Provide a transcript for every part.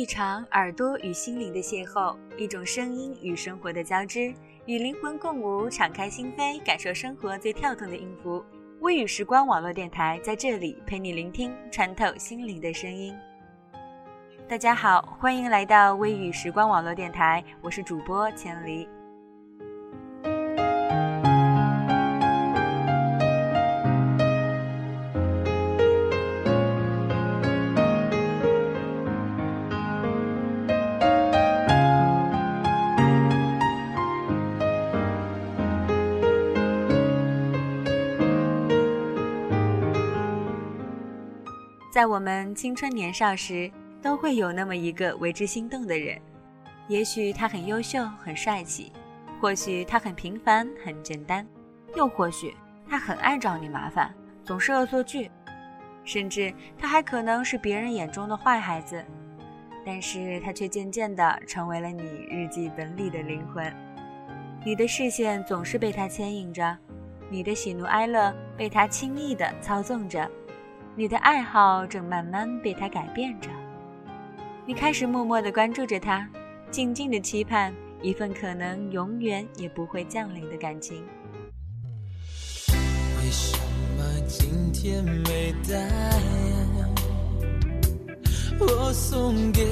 一场耳朵与心灵的邂逅，一种声音与生活的交织，与灵魂共舞，敞开心扉，感受生活最跳动的音符。微雨时光网络电台在这里陪你聆听穿透心灵的声音。大家好，欢迎来到微雨时光网络电台，我是主播千离。在我们青春年少时，都会有那么一个为之心动的人。也许他很优秀、很帅气，或许他很平凡、很简单，又或许他很爱找你麻烦，总是恶作剧，甚至他还可能是别人眼中的坏孩子。但是他却渐渐地成为了你日记本里的灵魂。你的视线总是被他牵引着，你的喜怒哀乐被他轻易地操纵着。你的爱好正慢慢被他改变着，你开始默默地关注着他，静静地期盼一份可能永远也不会降临的感情。为什么今天没带我送给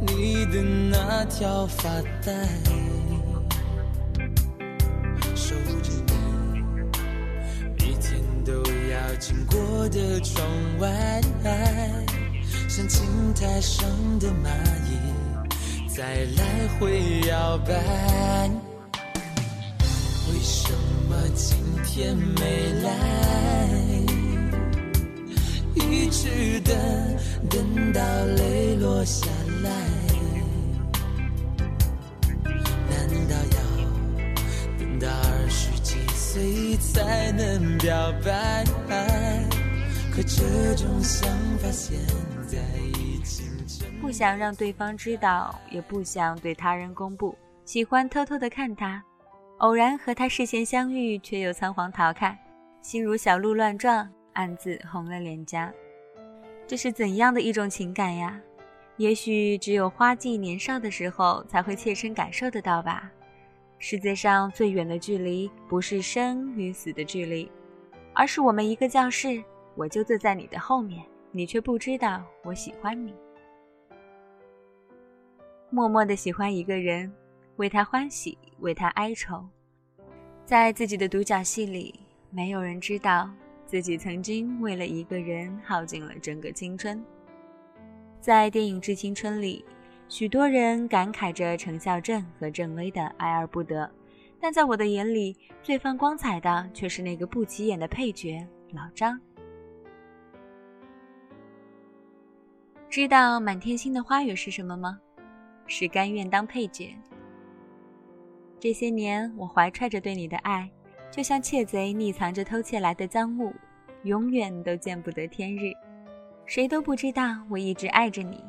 你的那条发带？经过的窗外，像青苔上的蚂蚁，在来回摇摆。为什么今天没来？一直等，等到泪落下来。难道要等到二十几岁才能表白不想让对方知道，也不想对他人公布，喜欢偷偷的看他，偶然和他视线相遇，却又仓皇逃开，心如小鹿乱撞，暗自红了脸颊。这是怎样的一种情感呀？也许只有花季年少的时候，才会切身感受得到吧。世界上最远的距离，不是生与死的距离，而是我们一个教室，我就坐在你的后面，你却不知道我喜欢你。默默的喜欢一个人，为他欢喜，为他哀愁，在自己的独角戏里，没有人知道自己曾经为了一个人耗尽了整个青春。在电影《致青春》里。许多人感慨着陈孝正和郑薇的爱而不得，但在我的眼里，最放光彩的却是那个不起眼的配角老张。知道满天星的花语是什么吗？是甘愿当配角。这些年，我怀揣着对你的爱，就像窃贼匿藏着偷窃来的赃物，永远都见不得天日。谁都不知道我一直爱着你。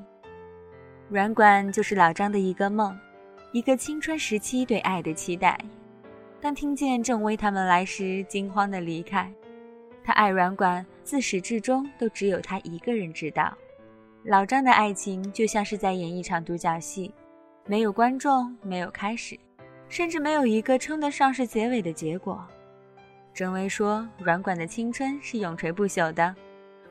软管就是老张的一个梦，一个青春时期对爱的期待。当听见郑薇他们来时，惊慌的离开。他爱软管，自始至终都只有他一个人知道。老张的爱情就像是在演一场独角戏，没有观众，没有开始，甚至没有一个称得上是结尾的结果。郑薇说：“软管的青春是永垂不朽的。”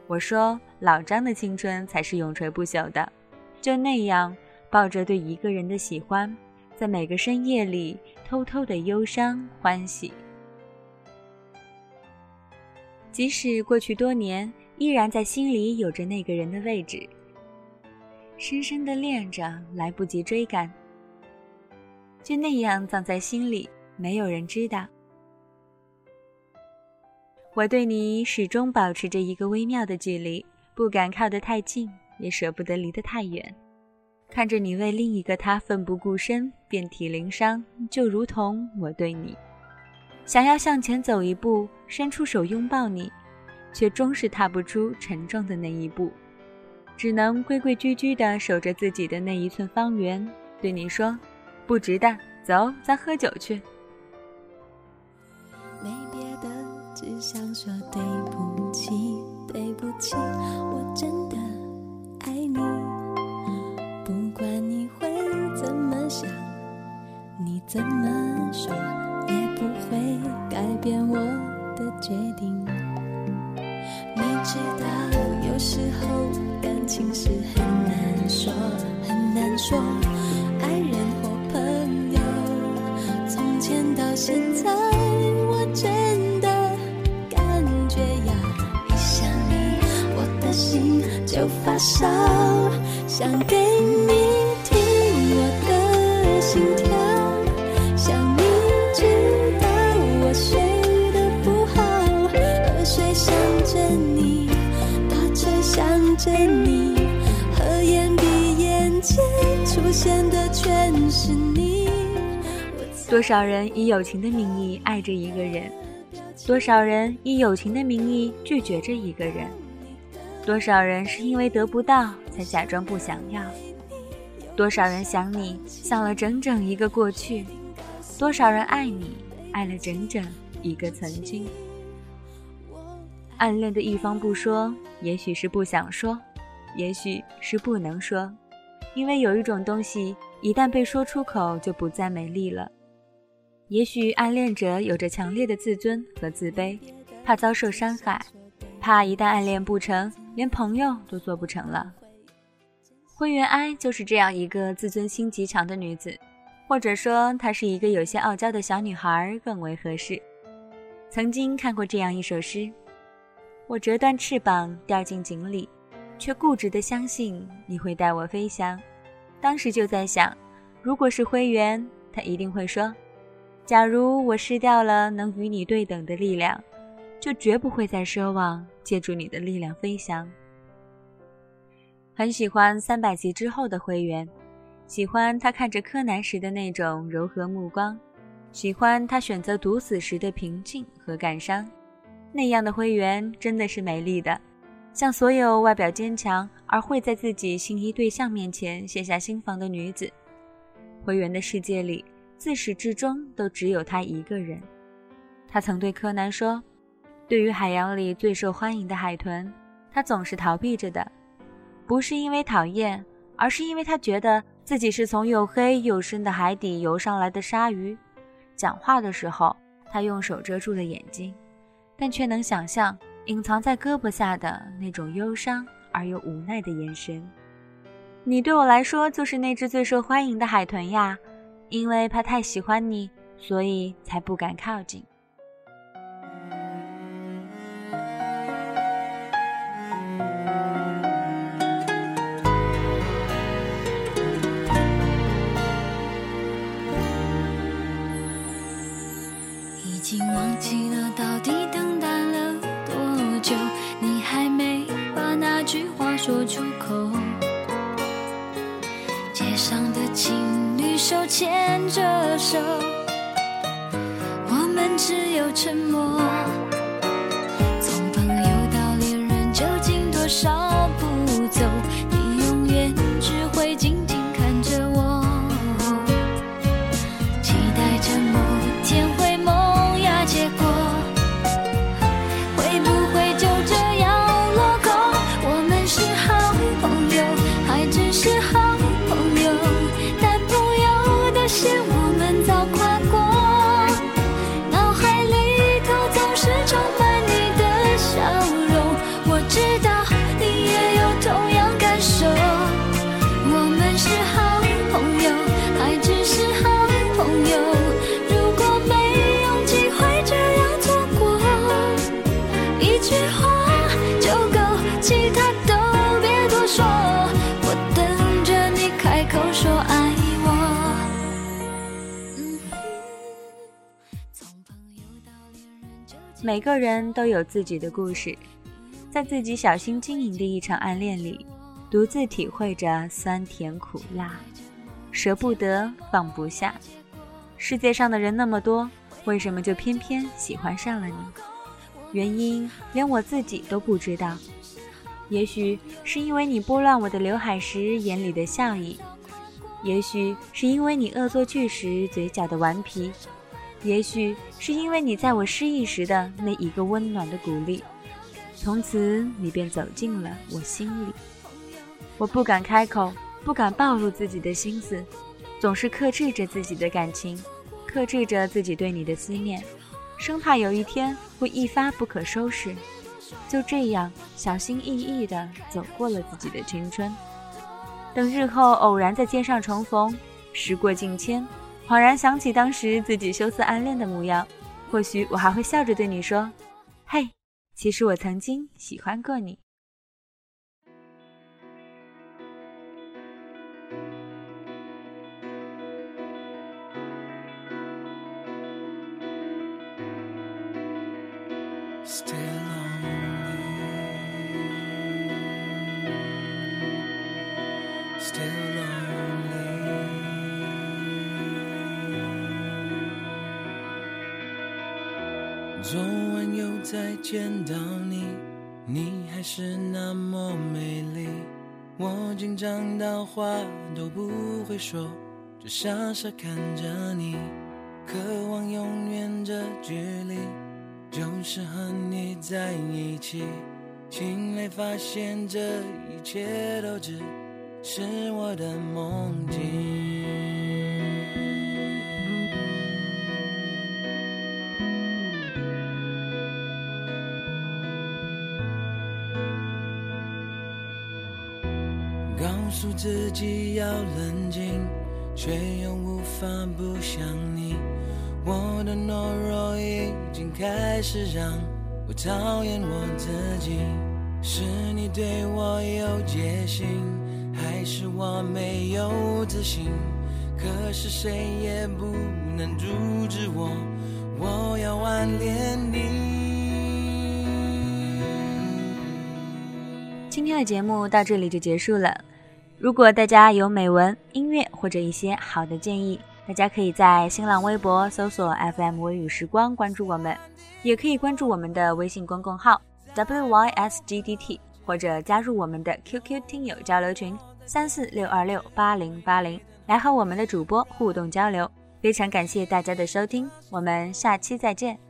我说：“老张的青春才是永垂不朽的。”就那样，抱着对一个人的喜欢，在每个深夜里偷偷的忧伤欢喜。即使过去多年，依然在心里有着那个人的位置，深深的恋着，来不及追赶。就那样葬在心里，没有人知道。我对你始终保持着一个微妙的距离，不敢靠得太近。也舍不得离得太远，看着你为另一个他奋不顾身、遍体鳞伤，就如同我对你，想要向前走一步，伸出手拥抱你，却终是踏不出沉重的那一步，只能规规矩矩的守着自己的那一寸方圆对你说不值得走咱喝酒去。没别的只想说对不起对不起我真的爱你。不管你会怎么想你怎么说就发烧，想给你听我的心跳，想你知道我睡得不好，河水想着你，打车想着你，合眼闭眼间出现的全是你。多少人以友情的名义爱着一个人，多少人以友情的名义拒绝着一个人，多少人是因为得不到才假装不想要，多少人想你想了整整一个过去，多少人爱你爱了整整一个曾经。暗恋的一方不说，也许是不想说，也许是不能说，因为有一种东西一旦被说出口就不再美丽了。也许暗恋者有着强烈的自尊和自卑，怕遭受伤害，怕一旦暗恋不成，连朋友都做不成了。灰原哀就是这样一个自尊心极强的女子，或者说她是一个有些傲娇的小女孩更为合适。曾经看过这样一首诗：我折断翅膀掉进井里，却固执地相信你会带我飞翔。当时就在想，如果是灰原，她一定会说。假如我失掉了能与你对等的力量，就绝不会再奢望借助你的力量飞翔。很喜欢三百集之后的灰原，喜欢他看着柯南时的那种柔和目光，喜欢他选择毒死时的平静和感伤。那样的灰原真的是美丽的，像所有外表坚强而会在自己心仪对象面前卸下心防的女子。灰原的世界里。自始至终都只有他一个人。他曾对柯南说：“对于海洋里最受欢迎的海豚，他总是逃避着的，不是因为讨厌，而是因为他觉得自己是从又黑又深的海底游上来的鲨鱼。讲话的时候，他用手遮住了眼睛，但却能想象隐藏在胳膊下的那种忧伤而又无奈的眼神。你对我来说就是那只最受欢迎的海豚呀。”因为怕太喜欢你，所以才不敢靠近。已经忘记了到底等待了多久，你还没把那句话说出口。街上的情侣手牵着手，我们只有沉默。从朋友到恋人，究竟多少每个人都有自己的故事，在自己小心经营的一场暗恋里，独自体会着酸甜苦辣，舍不得，放不下。世界上的人那么多，为什么就偏偏喜欢上了你？原因连我自己都不知道。也许是因为你拨乱我的刘海时眼里的笑意，也许是因为你恶作剧时嘴角的顽皮，也许是因为你在我失意时的那一个温暖的鼓励。从此，你便走进了我心里。我不敢开口，不敢暴露自己的心思，总是克制着自己的感情，克制着自己对你的思念，生怕有一天会一发不可收拾。就这样小心翼翼地走过了自己的青春。等日后偶然在街上重逢，时过境迁，恍然想起当时自己羞涩暗恋的模样，或许我还会笑着对你说：“嘿，其实我曾经喜欢过你。”昨晚又再见到你你还是那么美丽我紧张到话都不会说只傻傻看着你渴望永远这距离就是和你在一起醒来发现这一切都只是我的梦境。告诉自己要冷静，却又无法不想你。我的懦弱已经开始让我讨厌我自己。是你对我有戒心。还是我没有自信，可是谁也不能阻止我，我要暗恋你。今天的节目到这里就结束了。如果大家有美文、音乐或者一些好的建议，大家可以在新浪微博搜索 FM 微雨时光关注我们，也可以关注我们的微信公共号 WYSGDT。或者加入我们的 QQ 听友交流群三四六二六八零八零，来和我们的主播互动交流。非常感谢大家的收听，我们下期再见。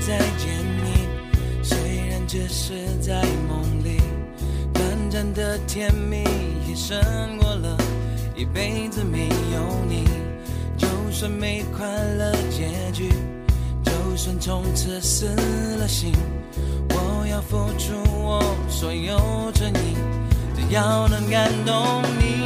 再见你，虽然只是在梦里，短暂的甜蜜也胜过了一辈子没有你。就算没快乐结局，就算从此死了心，我要付出我所有诚意，只要能感动你。